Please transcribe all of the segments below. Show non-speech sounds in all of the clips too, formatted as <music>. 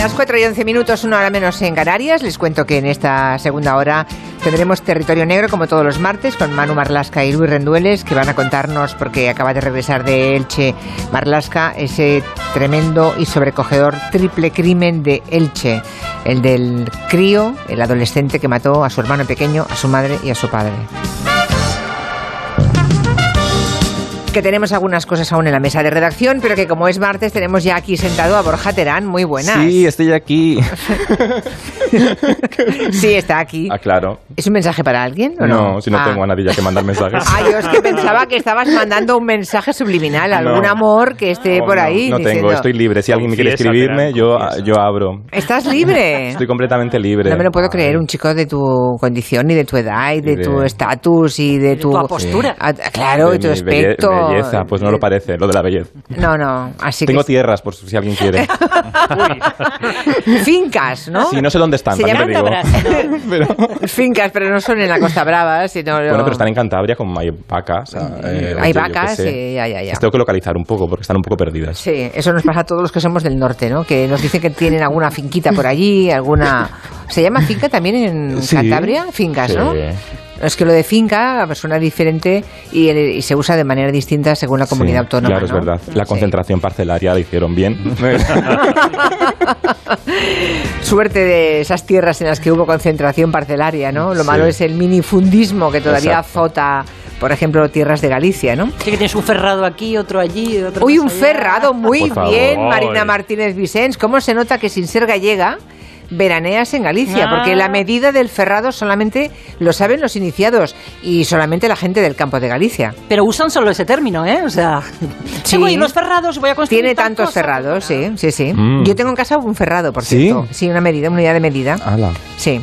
las 4 y 11 minutos, una hora menos en Canarias. Les cuento que en esta segunda hora tendremos Territorio Negro, como todos los martes, con Manu Marlasca y Luis Rendueles, que van a contarnos, porque acaba de regresar de Elche Marlasca, ese tremendo y sobrecogedor triple crimen de Elche. El del crío, el adolescente que mató a su hermano pequeño, a su madre y a su padre. Que tenemos algunas cosas aún en la mesa de redacción, pero que como es martes tenemos ya aquí sentado a Borja Terán. Muy buenas. Sí, estoy aquí. <laughs> sí, está aquí. Ah, claro. ¿Es un mensaje para alguien o no? No, si no Ah. tengo a nadie ya que mandar mensajes. <laughs> Ah, yo es que pensaba que estabas mandando un mensaje subliminal, algún No. amor que esté No, por ahí. No, tengo, diciendo, estoy libre. Si alguien me quiere escribirme, yo, yo abro. ¿Estás libre? <laughs> Estoy completamente libre. No me lo puedo creer, un chico de tu condición y de tu edad y de, Y de- tu estatus y de tu... tu postura. Ah, claro, De y tu mi belleza, pues no lo parece, lo de la belleza. No, no, así Tengo que... tierras, por si alguien quiere. <laughs> Fincas, ¿no? Sí, no sé dónde están, Se también te llaman digo. <laughs> pero, <laughs> Fincas, pero no son en la Costa Brava, sino... bueno, pero están en Cantabria con hay vacas. eh, Hay yo- vacas, sí, ya, ya, ya. Las tengo que localizar un poco porque están un poco perdidas. Sí, eso nos pasa a todos los que somos del norte, ¿no? Que nos dicen que tienen alguna finquita por allí, alguna... ¿Se llama finca también en <laughs> Sí. Cantabria? Fincas, Sí. ¿no? Es que lo de finca suena diferente y, y se usa de manera distinta según la comunidad Sí, autónoma. Claro, es ¿no? verdad. La Sí. concentración parcelaria la hicieron bien. <laughs> Suerte de esas tierras en las que hubo concentración parcelaria, ¿no? Lo Sí. malo es el minifundismo que todavía Exacto. azota, por ejemplo, tierras de Galicia, ¿no? Sí que tienes un ferrado aquí, otro allí, otro Uy, un allá. ferrado, muy Por favor. bien, Marina. Martínez Vicens. ¿Cómo se nota que sin ser gallega veraneas en Galicia? Ah. Porque la medida del ferrado solamente lo saben los iniciados y solamente la gente del campo de Galicia. Pero usan solo ese término, ¿eh? O sea, Sí. <laughs> tengo ahí los ferrados, voy a construir Tiene tantos cosa. ferrados, sí, sí, sí. Mm. Yo tengo en casa un ferrado, por ¿Sí? cierto. Sí, una medida, una unidad de medida. Ala, Sí.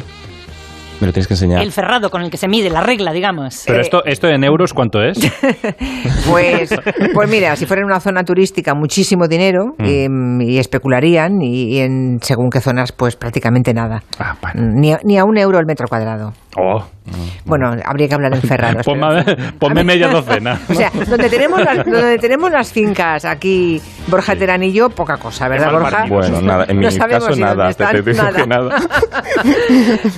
Me lo tienes que enseñar. El ferrado con el que se mide, la regla, digamos. Pero Eh, esto, esto en euros, ¿cuánto es? <laughs> Pues, pues mira, si fuera en una zona turística, muchísimo dinero Mm. em, y especularían y, y en según qué zonas, pues prácticamente nada. Ah, bueno. Ni, a, ni a un euro el metro cuadrado. Oh, Bueno, habría que hablar en <laughs> ferrados. pero ponme, media docena. <laughs> O sea, donde tenemos, las, donde tenemos las fincas aquí, Borja Terán y yo, poca cosa, ¿verdad, Borja? Bueno, nada, en No mi sabemos caso nada, te, te digo nada. que nada. <laughs>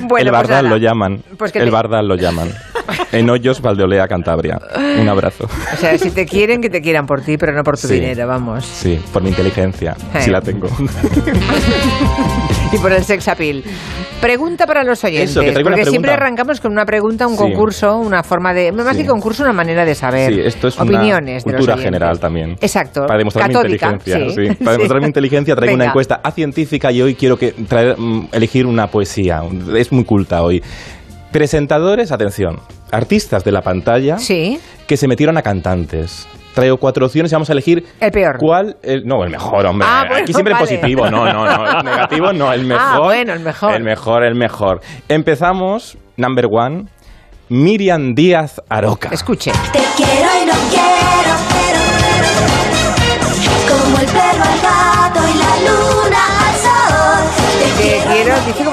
Bueno, el pues Bardal nada. lo llaman. Pues que el te- Bardal lo llaman. <laughs> En Hoyos, Valdeolea, Cantabria. Un abrazo. O sea, si te quieren, que te quieran por ti, pero no por tu Sí. dinero, vamos. Sí, por mi inteligencia, Eh. si la tengo. <laughs> Y por el sex appeal. Pregunta para los oyentes. Eso, que una porque siempre pregunta. arrancamos con una pregunta, un Sí. concurso, una forma de. Más Sí. que concurso, una manera de saber. Sí, esto es una opiniones de los cultura general también. Exacto. Para demostrar Católica, mi inteligencia. Para demostrar mi inteligencia traigo una Venga. encuesta a científica y hoy quiero que traer, mm, elegir una poesía. Es muy culta hoy. Presentadores, atención, artistas de la pantalla Sí. que se metieron a cantantes. Traigo cuatro opciones y vamos a elegir El peor. cuál. el- no, el mejor, hombre. Ah, bueno, Aquí siempre vale. positivo. No, no, no. El negativo no, el mejor. Ah, bueno, el mejor. El mejor, el mejor. Empezamos, number one, Miriam Díaz Aroca. Escuche. Te quiero y no quiero, pero, como el perro al gato y la luna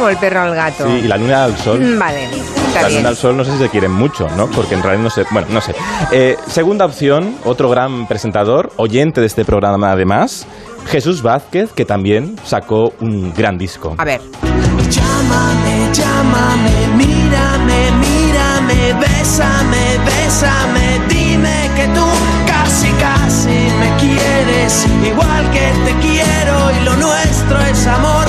como el perro al gato. Sí, y la luna al sol. Mm, Vale, está La bien. luna al sol no sé si se quieren mucho, ¿no? Porque en realidad no sé. Bueno, no sé. Eh, segunda opción, otro gran presentador, oyente de este programa además, Jesús Vázquez, que también sacó un gran disco. A ver. Llámame, llámame, mírame, mírame, bésame, bésame, dime que tú casi, casi me quieres, igual que te quiero y lo nuestro es amor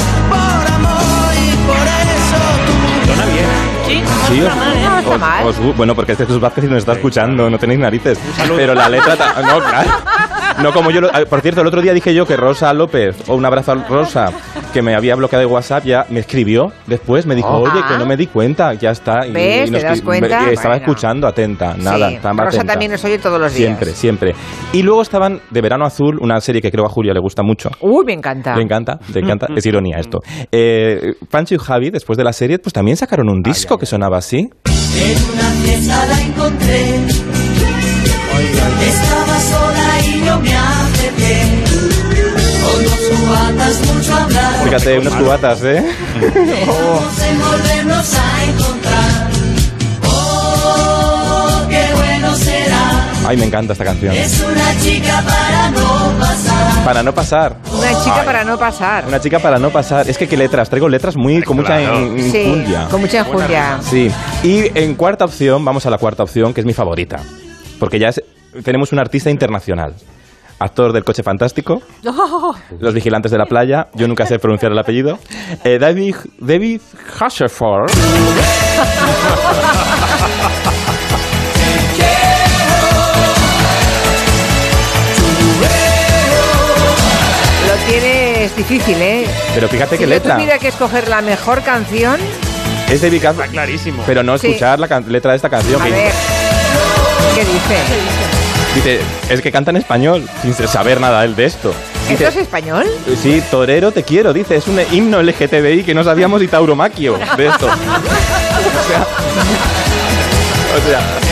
tú... Suena bien. Sí, no Sí, está os- mal, ¿eh? No está os- mal. os- bueno, porque este Jesús Vázquez nos está escuchando, no tenéis narices. Pero la letra. No, claro. <laughs> No como yo. lo- ah, por cierto, el otro día dije yo que Rosa López, o un abrazo a Rosa, que me había bloqueado de WhatsApp, ya me escribió después. Me dijo, Oh. oye, que no me di cuenta, ya está. Y- ¿Ves? y ¿Te das cuenta? y estaba Bueno. escuchando, atenta. Nada, Sí, estaba Rosa atenta. también nos oye todos los días. Siempre, siempre. Y luego estaban de Verano Azul, una serie que creo a Julia le gusta mucho. Uy, me encanta. Le encanta, le encanta. Es ironía esto. Eh, Pancho y Javi, después de la serie, pues también sacaron un disco que sonaba así. En una fiesta la encontré, Fíjate, unas cubatas, ¿eh? Vamos en volvernos a encontrar. Oh, qué bueno será. Ay, me encanta esta canción. Es una chica para no pasar. Para no pasar. Una chica Ay, para no pasar. Una chica para no pasar. Es que qué letras, traigo letras muy con mucha Claro. in- Sí, injundia. con mucha enjundia. Sí. Y en cuarta opción, vamos a la cuarta opción, que es mi favorita. Porque ya es- tenemos un artista internacional. Actor del coche fantástico, <laughs> Los vigilantes de la playa, yo nunca sé pronunciar el apellido. Eh, David, David Hasselhoff. Lo tienes difícil, ¿eh? Pero fíjate Si qué yo letra. tuviera que escoger la mejor canción, Es David Hasselhoff. Está clarísimo. Pero no Sí. escuchar la letra de esta canción. a que ver, ¿qué dice? dice, es que canta en español, sin saber nada él de esto. ¿Esto Dice, es español? Sí, Torero te quiero, dice, es un himno LGTBI que no sabíamos y tauromaquio de esto. <laughs> o sea, <laughs> o sea,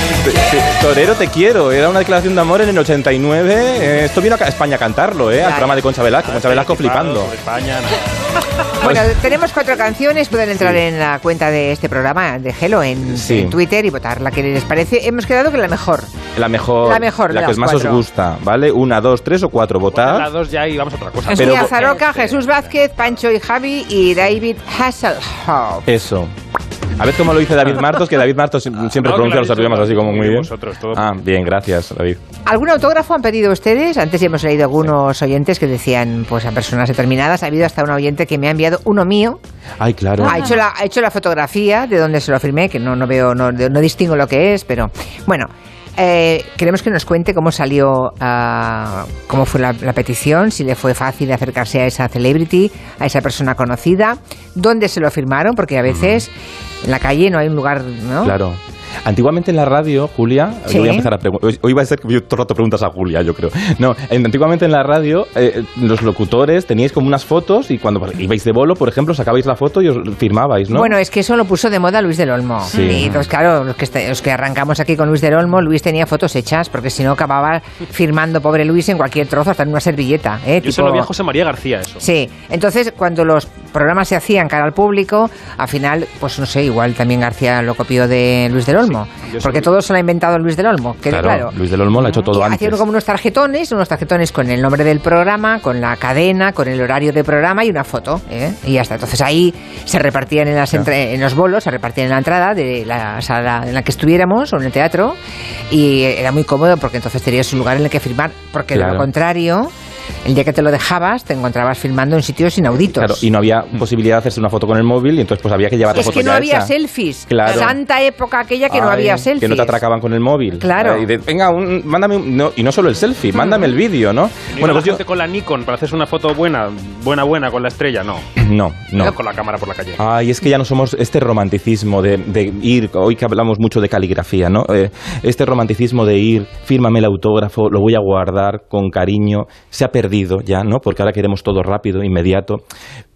Torero te quiero, era una declaración de amor en el 89. eh, esto vino a España a cantarlo, ¿eh? Al programa de Concha Velasco, Concha Velasco flipando. España, no. <laughs> Bueno, tenemos cuatro canciones. Pueden entrar en la cuenta de este programa de Hello en, Sí. en Twitter y votar la que les parece. Hemos quedado con la mejor. La mejor, La mejor la que más cuatro. os gusta, ¿vale? Una, dos, tres o cuatro, Las votad. dos ya y vamos a otra cosa. Pero- Jesús Vázquez, Pancho y Javi y David Hasselhoff. Eso. A ver cómo lo dice David Martos, que David Martos siempre No, pronuncia lo los idiomas así como muy bien. vosotros, todo. Ah, bien, gracias, David. ¿Algún autógrafo han pedido ustedes? Antes ya hemos leído algunos oyentes que decían pues a personas determinadas. Ha habido hasta un oyente que me ha enviado uno mío. Ay, claro. Ha hecho la, ha hecho la fotografía de donde se lo firmé, que no, no veo, no, no distingo lo que es, pero bueno. Eh, queremos que nos cuente cómo salió, ah, cómo fue la, la petición, si le fue fácil acercarse a esa celebrity, a esa persona conocida, dónde se lo firmaron, porque a veces en la calle no hay un lugar, ¿no? Claro. Antiguamente en la radio, Julia, Sí. yo voy a empezar a preguntar. Hoy va a ser que yo todo el rato preguntas a Julia, yo creo. No, en- antiguamente en la radio, eh, los locutores teníais como unas fotos y cuando ibais de bolo, por ejemplo, sacabais la foto y os firmabais, ¿no? Bueno, es que eso lo puso de moda Luis del Olmo. Sí. Y entonces, claro, los que, este- los que arrancamos aquí con Luis del Olmo, Luis tenía fotos hechas, porque si no acababa firmando pobre Luis en cualquier trozo, hasta en una servilleta. ¿eh? Yo se Tipo- lo vi a José María García eso. Sí, entonces cuando los programas se hacían cara al público, al final, pues no sé, igual también García lo copió de Luis del Olmo. Sí, porque todo se lo ha inventado Luis del Olmo, que claro, claro. Luis del Olmo lo ha hecho todo antes. Hacían como unos tarjetones, unos tarjetones con el nombre del programa, con la cadena, con el horario del programa y una foto. ¿eh? Y ya está. Entonces ahí se repartían en, las entre- en los bolos, se repartían en la entrada de la sala en la que estuviéramos o en el teatro. Y era muy cómodo porque entonces tenías un lugar en el que firmar. Porque de Claro. lo contrario, el día que te lo dejabas, te encontrabas filmando en sitios inauditos. Claro, y no había posibilidad de hacerse una foto con el móvil y entonces pues había que llevar la es foto que no había hecha. selfies. Claro. Santa época aquella que no había selfies. Que no te atracaban con el móvil. Claro. Ay, de, venga, un- mándame un- no, y no solo el selfie, mándame el vídeo, ¿no? No Bueno, pues yo con la Nikon para hacerse una foto buena, buena, buena con la estrella, no. no, no. Con la cámara por la calle. Ay, es que ya no somos este romanticismo de, de ir, hoy que hablamos mucho de caligrafía, ¿no? Eh, este romanticismo de ir, fírmame el autógrafo, lo voy a guardar con cariño, se ha perdido ya, ¿no? Porque ahora queremos todo rápido, inmediato.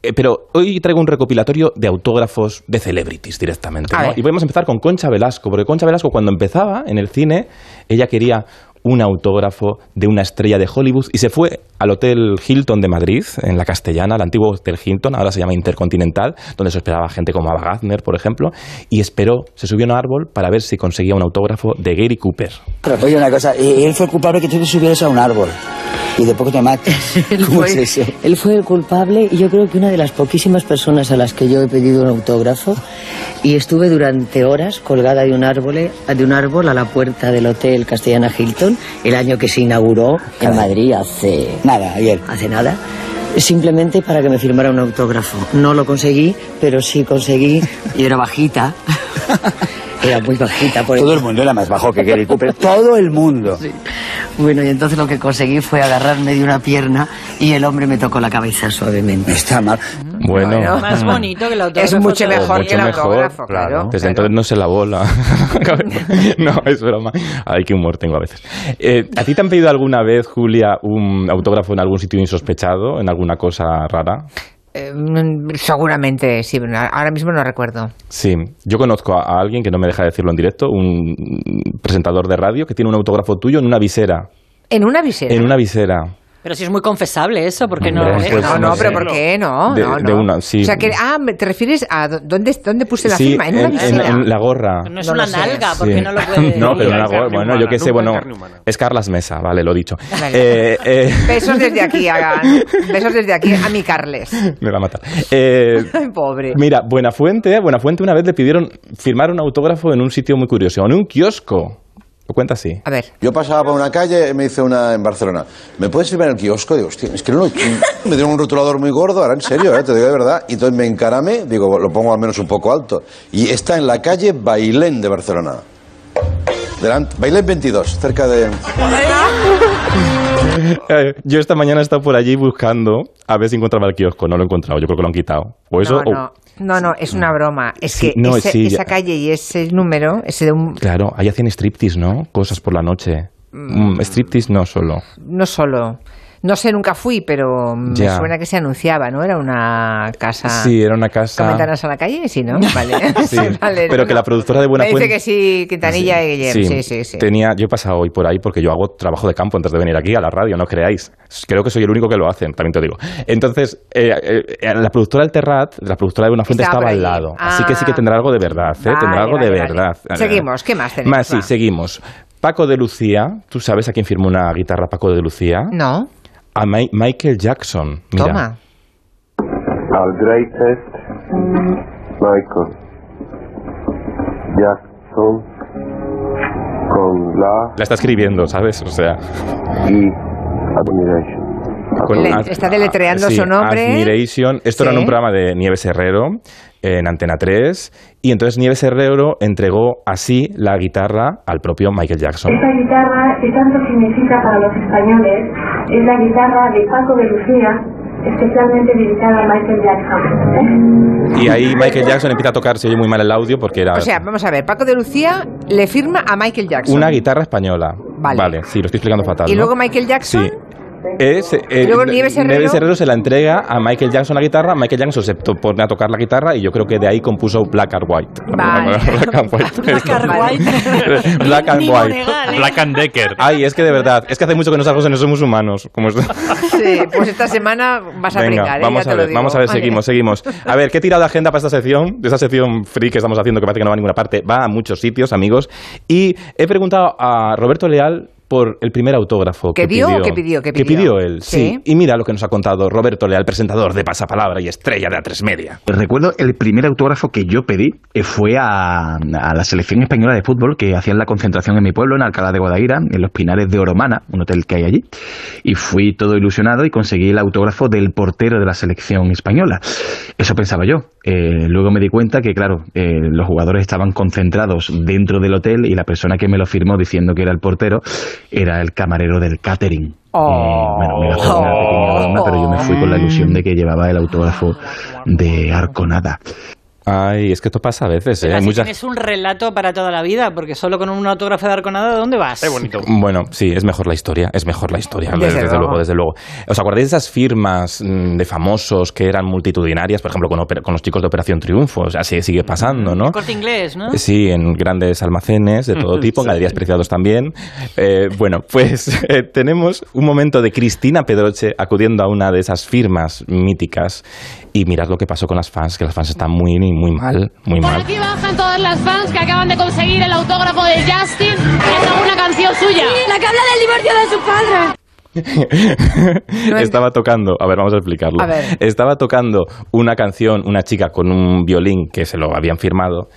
Eh, pero hoy traigo un recopilatorio de autógrafos de celebrities directamente, ¿no? Y podemos empezar con Concha Velasco, porque Concha Velasco cuando empezaba en el cine, ella quería un autógrafo de una estrella de Hollywood y se fue al Hotel Hilton de Madrid, en la Castellana, el antiguo Hotel Hilton, ahora se llama Intercontinental, donde se esperaba gente como Ava Gardner, por ejemplo, y esperó, se subió a un árbol para ver si conseguía un autógrafo de Gary Cooper. Oye, una cosa, y él fue el culpable que tú te subieras a un árbol y después que te mates. <laughs> Él ¿Cómo fue, es eso? él fue el culpable y yo creo que una de las poquísimas personas a las que yo he pedido un autógrafo y estuve durante horas colgada de un árbol, de un árbol a la puerta del hotel Castellana Hilton el año que se inauguró en. Madrid hace Nada, ayer. hace nada. Simplemente para que me firmara un autógrafo. No lo conseguí, pero sí conseguí. Y era bajita. <laughs> Era muy bajita. Por Todo el mundo era más bajo que Gary Cooper. <laughs> Todo el mundo. Sí. Bueno, y entonces lo que conseguí fue agarrarme de una pierna y el hombre me tocó la cabeza suavemente. Está mal. Bueno, Bueno. Más bonito que el autógrafo. Es mucho mejor mucho que el mejor, autógrafo, claro. desde claro. entonces no se la bola. <laughs> no, es broma. Ay, qué humor tengo a veces. Eh, ¿A ti te han pedido alguna vez, Julia, un autógrafo en algún sitio insospechado, en alguna cosa rara? Eh, seguramente, sí, ahora mismo no recuerdo. Sí, yo conozco a, a alguien que no me deja decirlo en directo, un presentador de radio que tiene un autógrafo tuyo en una visera. En una visera. En una visera. Pero si es muy confesable eso, porque no pues no, no, sé. pero ¿por qué no? De- no, de no. una, sí. O sea, que, ah, ¿te refieres a dó- dónde, dónde puse la sí, firma? En una en, visera. en la gorra. No es No una sé. nalga, porque Sí. no lo puede <laughs> No, pero en carne gorra. Bueno, humana, yo qué sé, en bueno. Es Carlas Mesa, vale, lo dicho. Vale. Eh, eh, Besos desde aquí, <laughs> a, besos desde aquí a mi Carles. me va a matar. Eh, <laughs> Ay, pobre. Mira, Buenafuente, Buenafuente una vez le pidieron firmar un autógrafo en un sitio muy curioso, en un kiosco. Lo cuenta así. A ver. Yo pasaba por una calle, me dice una en Barcelona, ¿me puedes firmar en el kiosco? Digo, hostia, es que no lo... <laughs> Me dieron un rotulador muy gordo, ahora en serio, ¿eh? te digo de verdad. Y entonces me encarame, digo, lo pongo al menos un poco alto. Y está en la calle Bailén de Barcelona. Delante, Bailén 22, cerca de... Yo esta mañana he estado por allí buscando a ver si encontraba el kiosco. No lo he encontrado, yo creo que lo han quitado. O eso, no, o- no, es una broma. Es Sí, que no, ese- sí, esa calle y ese número, ese de un... Claro, ahí hacían striptease, ¿no? Cosas por la noche. Mm, striptease no solo. No solo... No sé, nunca fui, pero me suena que se anunciaba, ¿no? Era una casa... Sí, era una casa... ¿Con ventanas a la calle? Sí, ¿no? <laughs> Vale. Sí, <laughs> Vale, pero no, que la productora de Me Buenafuente... dice que sí, Quintanilla y Guillem. Sí, sí, sí. Tenía, yo he pasado hoy por ahí porque yo hago trabajo de campo antes de venir aquí a la radio, no os creáis. Creo que soy el único que lo hacen, también te digo. Entonces, eh, eh, la productora del Terrat, la productora de Buenafuente Estaba estaba, al lado. Así que sí Ah. que tendrá algo de verdad, ¿eh? Vale, tendrá algo vale, de verdad. Seguimos, ¿qué más tenemos? Más, sí, seguimos. Paco de Lucía, ¿tú sabes a quién firmó una guitarra Paco de Lucía? No, A Mi- Michael Jackson. Mira. toma. Our greatest Michael Jackson con la La está escribiendo, ¿sabes? O sea, y admiration. con- Le- está deletreando sí, su nombre. Admiration. Esto era en Sí. un programa de Nieves Herrero en Antena 3 y entonces Nieves Herrero entregó así la guitarra al propio Michael Jackson. Esta guitarra que tanto significa para los españoles es la guitarra de Paco de Lucía, especialmente dedicada a Michael Jackson. Y ahí Michael Jackson empieza a tocar, se oye muy mal el audio porque era O sea, vamos a ver, Paco de Lucía le firma a Michael Jackson. una guitarra española. Vale. sí, lo estoy explicando fatal. Y ¿no? luego Michael Jackson. Sí. Es, eh, Nieves Herrero. se la entrega a Michael Jackson la guitarra, Michael Jackson se pone a tocar la guitarra y yo creo que de ahí compuso Black and White. Vale. Black and White. Black and White. <laughs> Black and Ni White. <laughs> Monegal. Black and Decker. Ay, es que de verdad, es que hace mucho que no salgo en No Somos Humanos. Como esto. Sí, pues esta semana vas a Venga, brincar. ¿eh? vamos Ya a ver, vamos a ver, Vale. seguimos, seguimos. A ver, ¿qué he tirado de agenda para esta sección? De esa sección free que estamos haciendo que parece que no va a ninguna parte, va a muchos sitios, amigos. Y he preguntado a Roberto Leal por el primer autógrafo ¿Que que dio pidió. que pidió? Que Que pidió. pidió él, sí. Sí. Y mira lo que nos ha contado Roberto Leal, presentador de Pasapalabra y estrella de A3 Media. Recuerdo el primer autógrafo que yo pedí eh, fue a, a la selección española de fútbol que hacían la concentración en mi pueblo, en Alcalá de Guadaira, en los Pinares de Oromana, un hotel que hay allí. Y fui todo ilusionado y conseguí el autógrafo del portero de la selección española. Eso pensaba yo. Eh, luego me di cuenta que, claro, eh, los jugadores estaban concentrados dentro del hotel y la persona que me lo firmó diciendo que era el portero era el camarero del catering. Oh. Eh, bueno, me gastó una pequeña broma, pero yo me fui con la ilusión de que llevaba el autógrafo de Arconada. Ay, es que esto pasa a veces, ¿eh? Hay tienes un relato para toda la vida, porque solo con un autógrafo de Arconada, ¿dónde vas? Es bonito. Bueno, sí, es mejor la historia, es mejor la historia, Desde desde, luego. luego, desde luego. ¿Os acordáis de esas firmas mm, de famosos que eran multitudinarias, por ejemplo, con, opera- con los chicos de Operación Triunfo? O sea, sigue, sigue pasando, ¿no? Corte inglés, ¿no? Sí, en grandes almacenes de todo <laughs> tipo, en galerías preciados también. Eh, bueno, pues <laughs> eh, tenemos un momento de Cristina Pedroche acudiendo a una de esas firmas míticas y mirad lo que pasó con las fans, que las fans están muy, muy mal, muy Por mal. aquí bajan todas las fans que acaban de conseguir el autógrafo de Justin, que es una canción suya. la que habla del divorcio de su padre. <laughs> Estaba tocando, a ver, vamos a explicarlo. A ver. Estaba tocando una canción, una chica con un violín que se lo habían firmado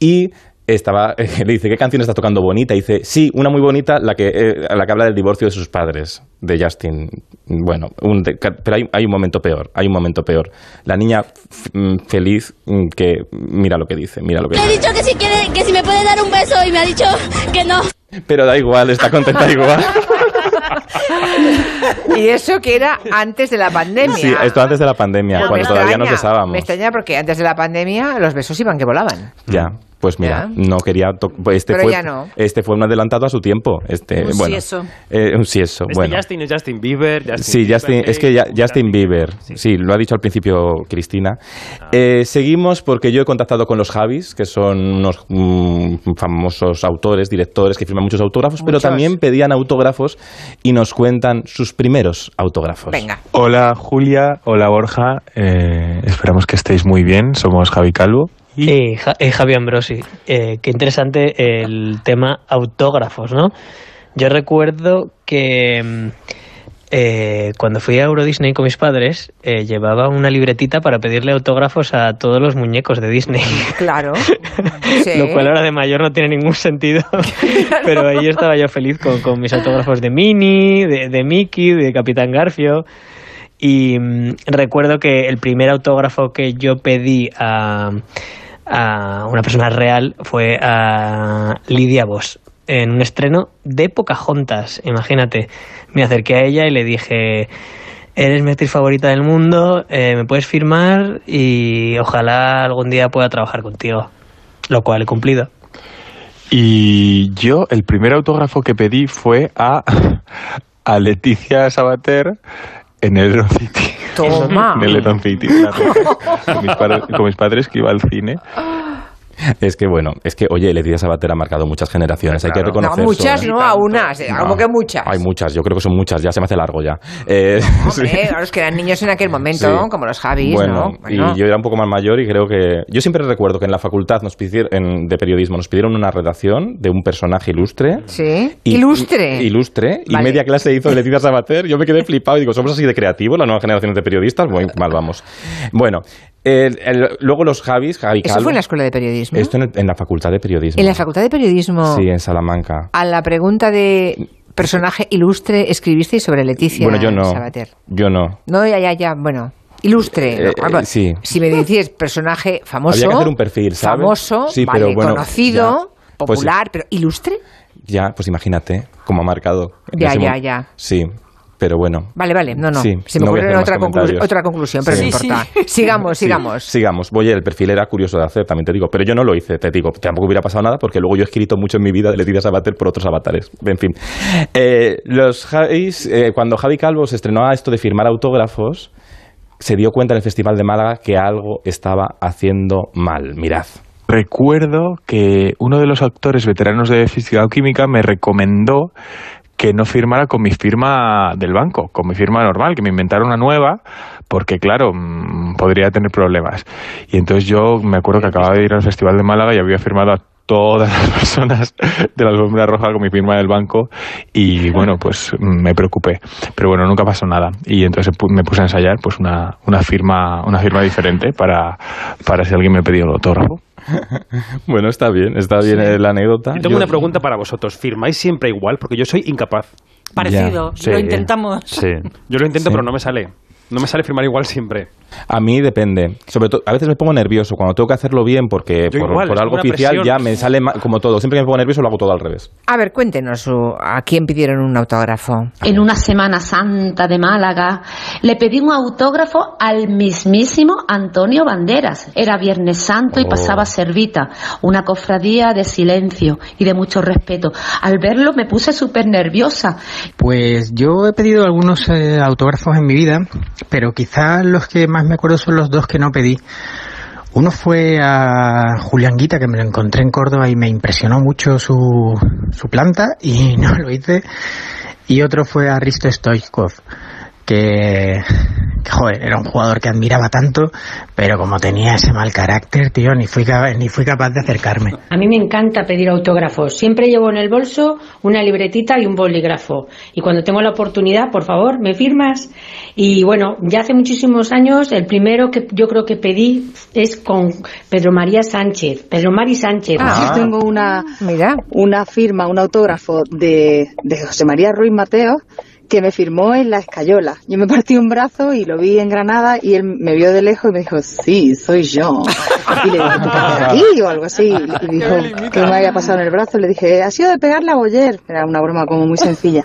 y estaba <laughs> le dice, ¿qué canción está tocando bonita? Y dice, sí, una muy bonita, la que, eh, la que habla del divorcio de sus padres, de Justin. Bueno, un de- pero hay, hay un momento peor, hay un momento peor. La niña mm, feliz mm, que, mira lo que dice, mira lo que Le he dice. dicho que si quiere, que si me puede dar un beso y me ha dicho que no. Pero da igual, está contenta <laughs> igual. Y eso que era antes de la pandemia. Sí, esto antes de la pandemia, No, cuando todavía nos extraña, besábamos. Me extraña porque antes de la pandemia los besos iban que volaban. Ya, Pues mira, Ya. no quería. pues Este Pero fue, ya no. Este fue un adelantado a su tiempo. Este, Un bueno, sieso. eh, un sieso. Este bueno. Justin es Justin Bieber. Justin Sí, Justin, es que ya- Justin Bieber, sí, lo ha dicho al principio Cristina. Ah. Eh, seguimos porque yo he contactado con los Javis, que son unos mm, famosos autores, directores que firman muchos autógrafos, pero también pedían autógrafos y nos cuentan sus primeros autógrafos. Venga. Hola Julia, hola Borja, eh, esperamos que estéis muy bien, somos Javi Calvo. Eh, Ja- eh, Javi Ambrosi, eh, qué interesante el tema autógrafos, ¿no? Yo recuerdo que mm, eh, cuando fui a Euro Disney con mis padres, eh, llevaba una libretita para pedirle autógrafos a todos los muñecos de Disney. <laughs> Claro. <laughs> Sí. Lo cual ahora de mayor no tiene ningún sentido. <laughs> Pero ahí estaba yo feliz con, con mis autógrafos de Minnie, de, de Mickey, de Capitán Garfio. Y mm, recuerdo que el primer autógrafo que yo pedí a, a una persona real fue a Lidia Vos en un estreno de Pocahontas, imagínate. Me acerqué a ella y le dije, eres mi actriz favorita del mundo, eh, me puedes firmar y ojalá algún día pueda trabajar contigo. Lo cual he cumplido. Y yo el primer autógrafo que pedí fue a, <laughs> a Leticia Sabater en el Eton City. Toma. En el Eton <laughs> City, mis con mis padres que iba al cine. Es que bueno, es que oye, Leticia Sabater ha marcado muchas generaciones, hay que No, reconocer muchas eso, ¿eh? no, a unas. eh, Como que muchas. Hay muchas, yo creo que son muchas, ya se me hace largo ya. Eh. Hombre, <laughs> los que eran niños en aquel momento, Sí. como los Javis, bueno, ¿no? Bueno. y yo era un poco más mayor y creo que... Yo siempre recuerdo que en la facultad nos pidieron, en- de periodismo nos pidieron una redacción de un personaje ilustre. Sí. Y- Ilustre. y- ilustre. Y media clase hizo de Leticia Sabater. Yo me quedé flipado y digo, ¿somos así de creativos, las nuevas generaciones de periodistas? Muy mal vamos. Bueno, el- el- luego los Javis, Javi Eso Calvo. fue en la escuela de periodismo. Esto en, el- en la facultad de periodismo. En la facultad de periodismo, Sí, en Salamanca. a la pregunta de personaje ilustre, escribisteis sobre Leticia Bueno, yo no. Sabater. Yo no. No, ya, ya, ya, bueno. Ilustre. Eh, ¿no? eh, sí. Si me decís personaje famoso. Había que hacer un perfil, ¿sabes? Famoso, Sí, vale, pero bueno, conocido, ya. Pues- popular, pero ilustre. Ya, pues imagínate cómo ha marcado. Ya, ya, ya. Sí, pero bueno. Vale, vale, no, no. Sí, Se me no ocurre otra, conclu- otra conclusión, pero Sí. no importa. <laughs> Sigamos, Sí, sigamos. sigamos. Oye, el perfil era curioso de hacer, también te digo. Pero yo no lo hice, te digo. Tampoco hubiera pasado nada porque luego yo he escrito mucho en mi vida de Leticia Sabater por otros avatares. En fin. Eh, los Javis, eh, cuando Javi Calvo se estrenó a esto de firmar autógrafos, se dio cuenta en el Festival de Málaga que algo estaba haciendo mal. Mirad. Recuerdo que uno de los actores veteranos de física o química me recomendó que no firmara con mi firma del banco, con mi firma normal, que me inventara una nueva, porque claro, mm, podría tener problemas. Y entonces yo me acuerdo que acababa de ir al Festival de Málaga y había firmado a todas las <laughs> personas de la alfombra roja con mi firma del banco y bueno, pues me preocupé. Pero bueno, nunca pasó nada. Y entonces pu- me puse a ensayar pues una, una firma una firma diferente para, para si alguien me pedía un autógrafo. <laughs> Bueno, está bien, está bien eh, la anécdota. Yo tengo Yo- una pregunta para vosotros. ¿Firmáis siempre igual? Porque yo soy incapaz. Parecido, Ya, lo sí. intentamos. Sí. Yo lo intento, Sí. pero no me sale. No me sale firmar igual siempre. A mí depende. Sobre todo, a veces me pongo nervioso cuando tengo que hacerlo bien porque Yo por, igual, por es algo oficial presión. ya me sale ma- como todo. Siempre que me pongo nervioso lo hago todo al revés. A ver, cuéntenos uh, a quién pidieron un autógrafo. En una Semana Santa de Málaga le pedí un autógrafo al mismísimo Antonio Banderas. Era Viernes Santo y Oh. pasaba servita, una cofradía de silencio y de mucho respeto. Al verlo me puse súper nerviosa. Pues yo he pedido algunos eh, autógrafos en mi vida, pero quizás los que más me acuerdo son los dos que no pedí. Uno fue a Julián Guita, que me lo encontré en Córdoba y me impresionó mucho su, su planta y <laughs> no lo hice. Y otro fue a Risto Stoichkov, que, que, joder, era un jugador que admiraba tanto, pero como tenía ese mal carácter, tío, ni fui, ni fui capaz de acercarme. A mí me encanta pedir autógrafos. Siempre llevo en el bolso una libretita y un bolígrafo. Y cuando tengo la oportunidad, por favor, me firmas. Y bueno, ya hace muchísimos años, el primero que yo creo que pedí es con Pedro María Sánchez. Pedro Mari Sánchez. Yo tengo una, una firma, un autógrafo de, de José María Ruiz Mateo, que me firmó en la escayola. Yo me partí un brazo y lo vi en Granada y él me vio de lejos y me dijo, sí, soy yo. Y le dije, ¿tú aquí? O algo así. Y dijo que me había pasado en el brazo. Le dije, ha sido de pegarle a Boyer. Era una broma como muy sencilla.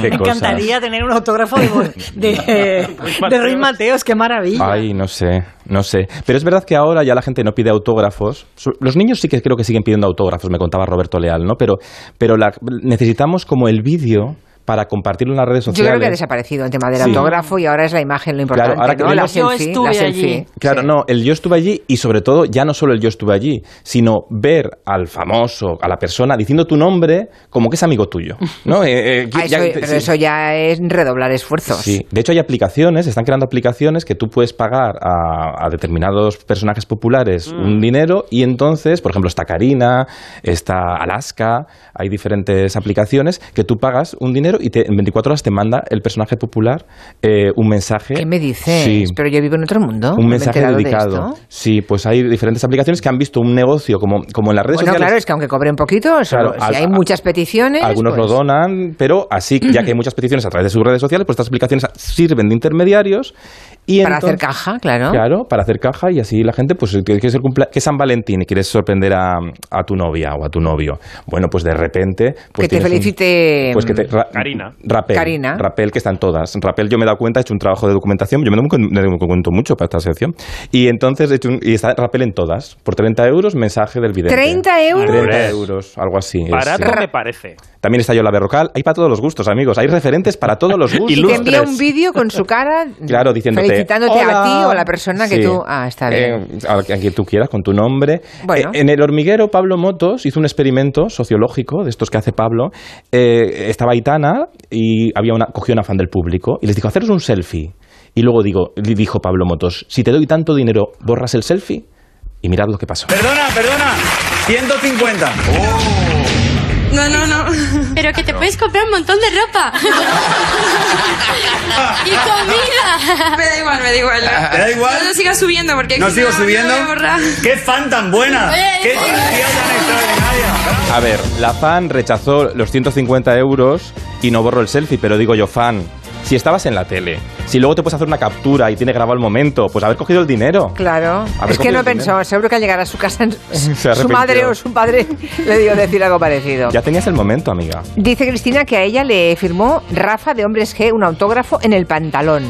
Me encantaría tener un autógrafo de, de, <laughs> de Ruiz Mateos, qué maravilla. Ay, no sé, no sé. Pero es verdad que ahora ya la gente no pide autógrafos. Los niños sí que creo que siguen pidiendo autógrafos, me contaba Roberto Leal, ¿no? Pero, pero la- necesitamos como el vídeo para compartirlo en las redes Yo sociales. creo que ha desaparecido el tema del Sí. autógrafo y ahora es la imagen lo importante, ahora que ¿no? La Yo selfie, estuve la selfie. allí. Claro, no, el yo estuve allí y sobre todo ya no solo el yo estuve allí, sino ver al famoso, a la persona diciendo tu nombre como que es amigo tuyo, ¿no? <laughs> Eh, eh, Ah, ya- eso- pero sí. eso ya es redoblar esfuerzos. Sí, de hecho hay aplicaciones, están creando aplicaciones que tú puedes pagar a, a determinados personajes populares Mm. un dinero y entonces, por ejemplo, está Karina, está Alaska, hay diferentes aplicaciones que tú pagas un dinero y te- en 24 horas te manda el personaje popular eh, un mensaje. ¿Qué me dices? Sí. Pero yo vivo en otro mundo. Un mensaje dedicado. Sí, pues hay diferentes aplicaciones que han visto un negocio como, como en las redes Bueno, sociales. claro, es que aunque cobre un poquito, Claro, si al- hay muchas peticiones. Algunos pues- lo donan, pero así, ya que hay <clears throat> muchas peticiones a través de sus redes sociales, pues estas aplicaciones sirven de intermediarios. Y Para hacer caja, claro. Claro, para hacer caja y así la gente, pues que, es, el cumplea- que es San Valentín y quieres sorprender a, a tu novia o a tu novio. Bueno, pues de repente... Pues Que te un- felicite, pues que te, Karina. Rapel. Karina. Rapel, que están todas. Rapel, yo me he dado cuenta, he hecho un trabajo de documentación, yo me me doy cuenta mucho para esta sección. Y entonces, he hecho un- y está Rapel en todas. Por 30 euros, mensaje del vidente. 30 euros. 30 euros, algo así. es, Barato sí. me parece. También está Yola Berrocal. Hay para todos los gustos, amigos. Hay referentes para todos los <laughs> gustos. Y te envía un vídeo con su cara <laughs> Claro, diciéndote, felicitándote a "Hola". ti o a la persona que Sí. tú... Ah, está bien. Eh, a quien tú quieras, con tu nombre. Bueno. Eh, en el hormiguero, Pablo Motos hizo un experimento sociológico de estos que hace Pablo. Eh, estaba Aitana y había una, cogió una fan del público y les dijo, haceros un selfie. Y luego digo, dijo Pablo Motos, si te doy tanto dinero, ¿borras el selfie? Y mirad lo que pasó. Perdona, perdona. 150. No, no, no. Pero que te puedes comprar un montón de ropa. <laughs> y comida. Me da igual, me da igual. ¿Te da igual? No, no sigas subiendo porque ¿No si sigo subiendo? ¡Qué fan tan buena! ¡Qué tía tan extraordinaria! A ver, la fan rechazó los 150 euros y no borró el selfie, pero digo yo, fan, si estabas en la tele, si luego te puedes hacer una captura y tiene grabado el momento, pues haber cogido el dinero. Claro. Haber Es que no pensó, seguro que al llegar a su casa <laughs> su madre o su padre le dio decir algo parecido. Ya tenías el momento, amiga. Dice Cristina que a ella le firmó Rafa de Hombres G un autógrafo en el pantalón.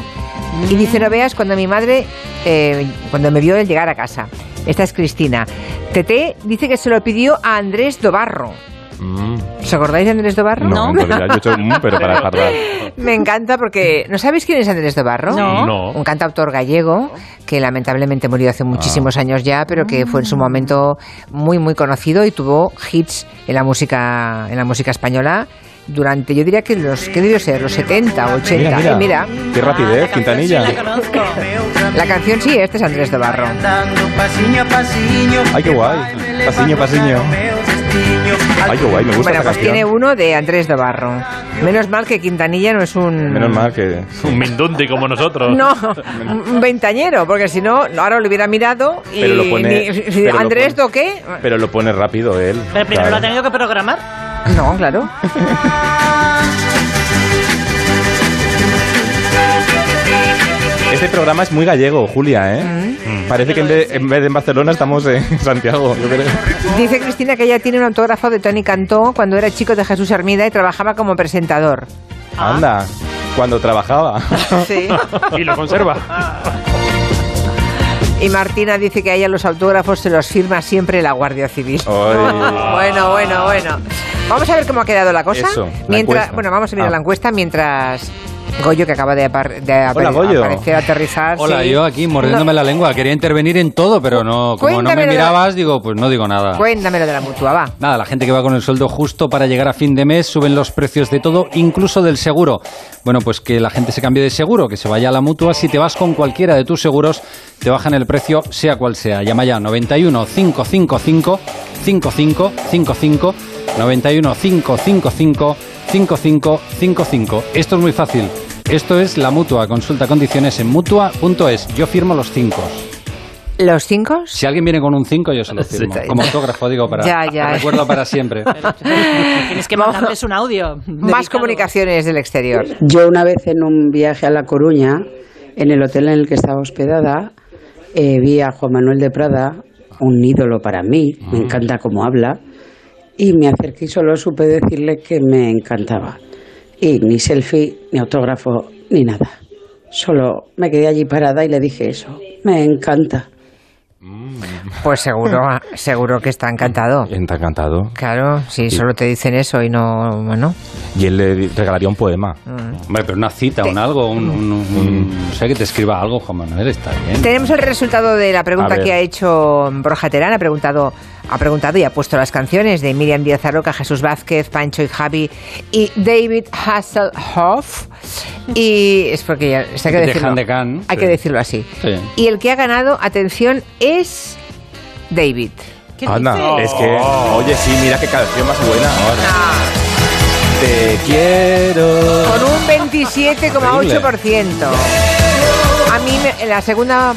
Y dice, no veas cuando mi madre, eh, cuando me vio el llegar a casa. Esta es Cristina. Tete dice que se lo pidió a Andrés Dobarro. Mm. ¿Os acordáis de Andrés Dobarro? No, realidad yo he hecho mm, pero para <laughs> tardar. Me encanta porque ¿no sabéis quién es Andrés Dobarro? No. No. Un cantautor gallego que lamentablemente murió hace muchísimos años ya, pero que fue en su momento muy muy conocido y tuvo hits en la música en la música española durante yo diría que los qué debió ser los 70 o 80. Mira, mira. Y mira, Qué rapidez, Quintanilla. la canción sí, este es Andrés Dobarro. Ay, qué guay. Pasiño, pasiño. Ay, qué guay, me gusta Bueno, pues canción. tiene uno de Andrés Dobarro. Menos mal que Quintanilla no es un Menos mal que... <laughs> Un mindunti como nosotros. No, un veintañero, porque si no, ahora lo hubiera mirado y Pero lo pone- ni- pero lo Andrés, pone- ¿do qué? Pero lo pone rápido él. Pero primero lo claro. ha tenido que programar. No, claro. <laughs> Este programa es muy gallego, Julia, ¿eh? Mm. Parece que en vez, en vez de en Barcelona estamos en <laughs> Santiago, yo creo. Dice Cristina que ella tiene un autógrafo de Tony Cantó cuando era chico de Jesús Hermida y trabajaba como presentador. Anda, cuando trabajaba. Sí. <laughs> Y lo conserva. Y Martina dice que a ella los autógrafos se los firma siempre la Guardia Civil. <laughs> Bueno, bueno, bueno. Vamos a ver cómo ha quedado la cosa. Eso, la mientras, encuesta. bueno, vamos a mirar Ah. la encuesta mientras Goyo, que acaba de, apar- de aparecer, aterrizar. Hola, sí. yo aquí mordiéndome la lengua. Quería intervenir en todo, pero no, como no me mirabas, digo, pues no digo nada. Cuéntamelo de la mutua, va. Nada, la gente que va con el sueldo justo para llegar a fin de mes suben los precios de todo, incluso del seguro. Bueno, pues que la gente se cambie de seguro, que se vaya a la mutua. Si te vas con cualquiera de tus seguros, te bajan el precio, sea cual sea. Llama ya 91 555 55 55 91 555 5555. Esto es muy fácil. Esto es la mutua. Consulta condiciones en mutua.es. Yo firmo los cinco. ¿Los cinco? Si alguien viene con un 5, yo se lo <laughs> firmo. Como autógrafo, digo, para Ya, ya. recuerdo para siempre. <laughs> Tienes que mandarles un audio. Más comunicaciones del exterior. Yo una vez en un viaje a La Coruña, en el hotel en el que estaba hospedada, eh, vi a Juan Manuel de Prada, un ídolo para mí, me encanta cómo habla, y me acerqué y solo supe decirle que me encantaba. Y ni selfie, ni autógrafo, ni nada. Solo me quedé allí parada y le dije eso, me encanta. Pues seguro, <laughs> seguro que está encantado. Está encantado. Claro, si Sí. solo te dicen eso y no, bueno. Y él le regalaría un poema. Hombre, pero una cita, un algo, un, un, un- no sé, que te escriba algo, Juan Manuel, está bien. Tenemos el resultado de la pregunta que ha hecho Borja Terán. Ha preguntado, ha preguntado y ha puesto las canciones de Miriam Díaz Aroca, Jesús Vázquez, Pancho y Javi y David Hasselhoff. Y es porque ya está que De decirlo. Han de Can. Hay que decirlo así. Sí. Y el que ha ganado, atención, es David. Anda, es que, oye, sí, mira qué canción más buena ahora. Te quiero. Con un 27,8%. A mí me- en la segunda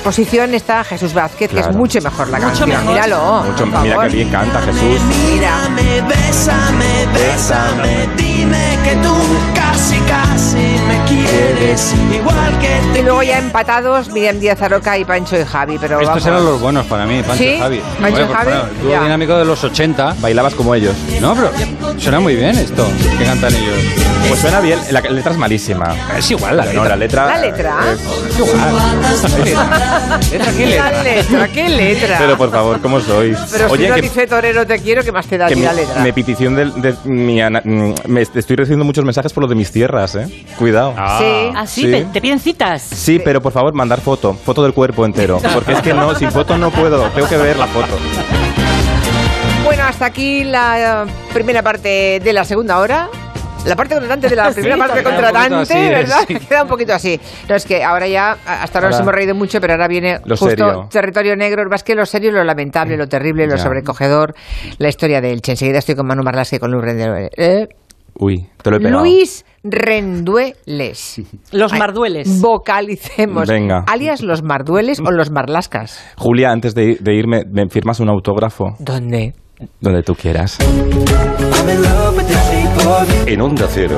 posición está Jesús Vázquez, que es mucho mejor la Mucho canción. mejor. Míralo. Mucho, por mira favor. que bien canta Jesús. Mírame, bésame, bésame, dime que tú casi, casi me quieres igual que te Y luego ya empatados Miriam Díaz Aroca y Pancho y Javi, pero Estos vamos. eran los buenos para mí, Pancho ¿Sí? y Javi. Pancho Hombre, y Javi, bueno, dúo ya. dinámico de los 80. Bailabas como ellos. No, pero suena muy bien esto, que cantan ellos. Pues suena bien, la letra es malísima. Es igual la No, letra. la letra. ¿La letra? Es igual. <laughs> <laughs> ¿Letra qué letra? ¿Qué letra? Pero por favor, ¿cómo sois? Pero si Oye, no que, dice torero te quiero, ¿qué más te da que mi, la letra? mi petición de, de mi ana- mm, me est- estoy recibiendo muchos mensajes por lo de mis tierras, ¿eh? Cuidado. Sí. ¿Ah, sí? Sí. ¿Te, te piden citas? Sí, pero por favor, mandar foto, foto del cuerpo entero, <laughs> porque es que no, sin foto no puedo, tengo que ver la foto. Bueno, hasta aquí la eh, primera parte de la segunda hora. La parte contratante de la <laughs> Sí, primera parte contratante, así, ¿verdad? sí. <laughs> Queda un poquito así. No, es que ahora ya, hasta ahora, nos hemos reído mucho, pero ahora viene Lo justo serio. territorio negro. Más que lo serio, lo lamentable, lo terrible, lo Ya. sobrecogedor, la historia de Elche. Enseguida estoy con Manu Marlasque y con Luis Rendueles. ¿Eh? Uy, te lo he pegado. Luis Rendueles. <laughs> Los Ay, mardueles. Vocalicemos. Venga. Alias los mardueles o los marlascas. Julia, antes de, de irme, ¿me firmas un autógrafo? ¿Dónde? Donde tú quieras. En Onda Cero,